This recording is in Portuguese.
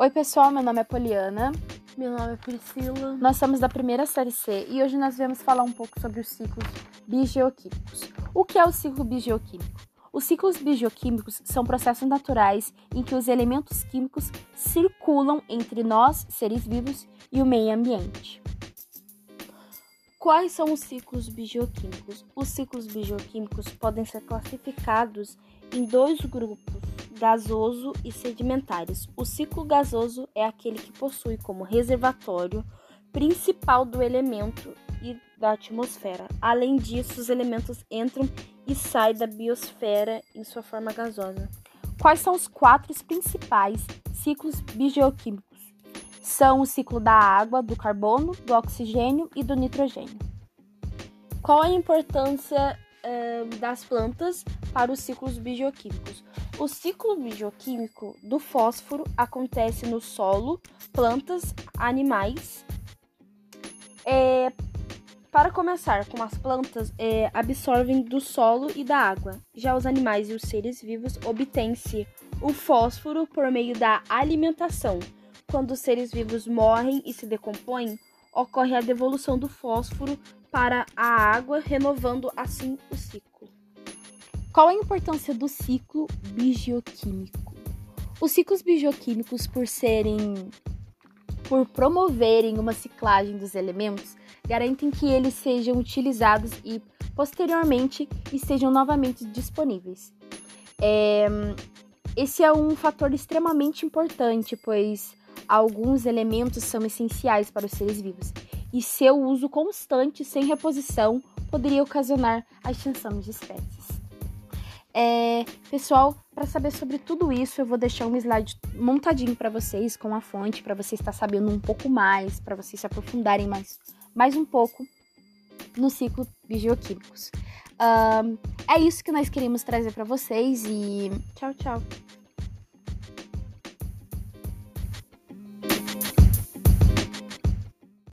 Oi, pessoal, meu nome é Poliana. Meu nome é Priscila. Nós somos da primeira série C e hoje nós viemos falar um pouco sobre os ciclos biogeoquímicos. O que é o ciclo biogeoquímico? Os ciclos biogeoquímicos são processos naturais em que os elementos químicos circulam entre nós, seres vivos, e o meio ambiente. Quais são os ciclos bioquímicos? Os ciclos bioquímicos podem ser classificados em dois grupos, gasoso e sedimentares. O ciclo gasoso é aquele que possui como reservatório principal do elemento e da atmosfera. Além disso, os elementos entram e saem da biosfera em sua forma gasosa. Quais são os quatro principais ciclos bioquímicos? São o ciclo da água, do carbono, do oxigênio e do nitrogênio. Qual a importância eh, das plantas para os ciclos bioquímicos? O ciclo bioquímico do fósforo acontece no solo, plantas, animais. É, para começar, com as plantas é, absorvem do solo e da água. Já os animais e os seres vivos obtêm-se o fósforo por meio da alimentação. Quando os seres vivos morrem e se decompõem, ocorre a devolução do fósforo para a água, renovando assim o ciclo. Qual a importância do ciclo bioquímico? Os ciclos bioquímicos, por serem por promoverem uma ciclagem dos elementos, garantem que eles sejam utilizados e posteriormente estejam novamente disponíveis. É, esse é um fator extremamente importante, pois alguns elementos são essenciais para os seres vivos e seu uso constante sem reposição poderia ocasionar a extinção de espécies. É, pessoal, para saber sobre tudo isso, eu vou deixar um slide montadinho para vocês com a fonte, para vocês estar sabendo um pouco mais, para vocês se aprofundarem mais, mais um pouco no ciclo bioquímicos. Um, é isso que nós queríamos trazer para vocês e tchau, tchau.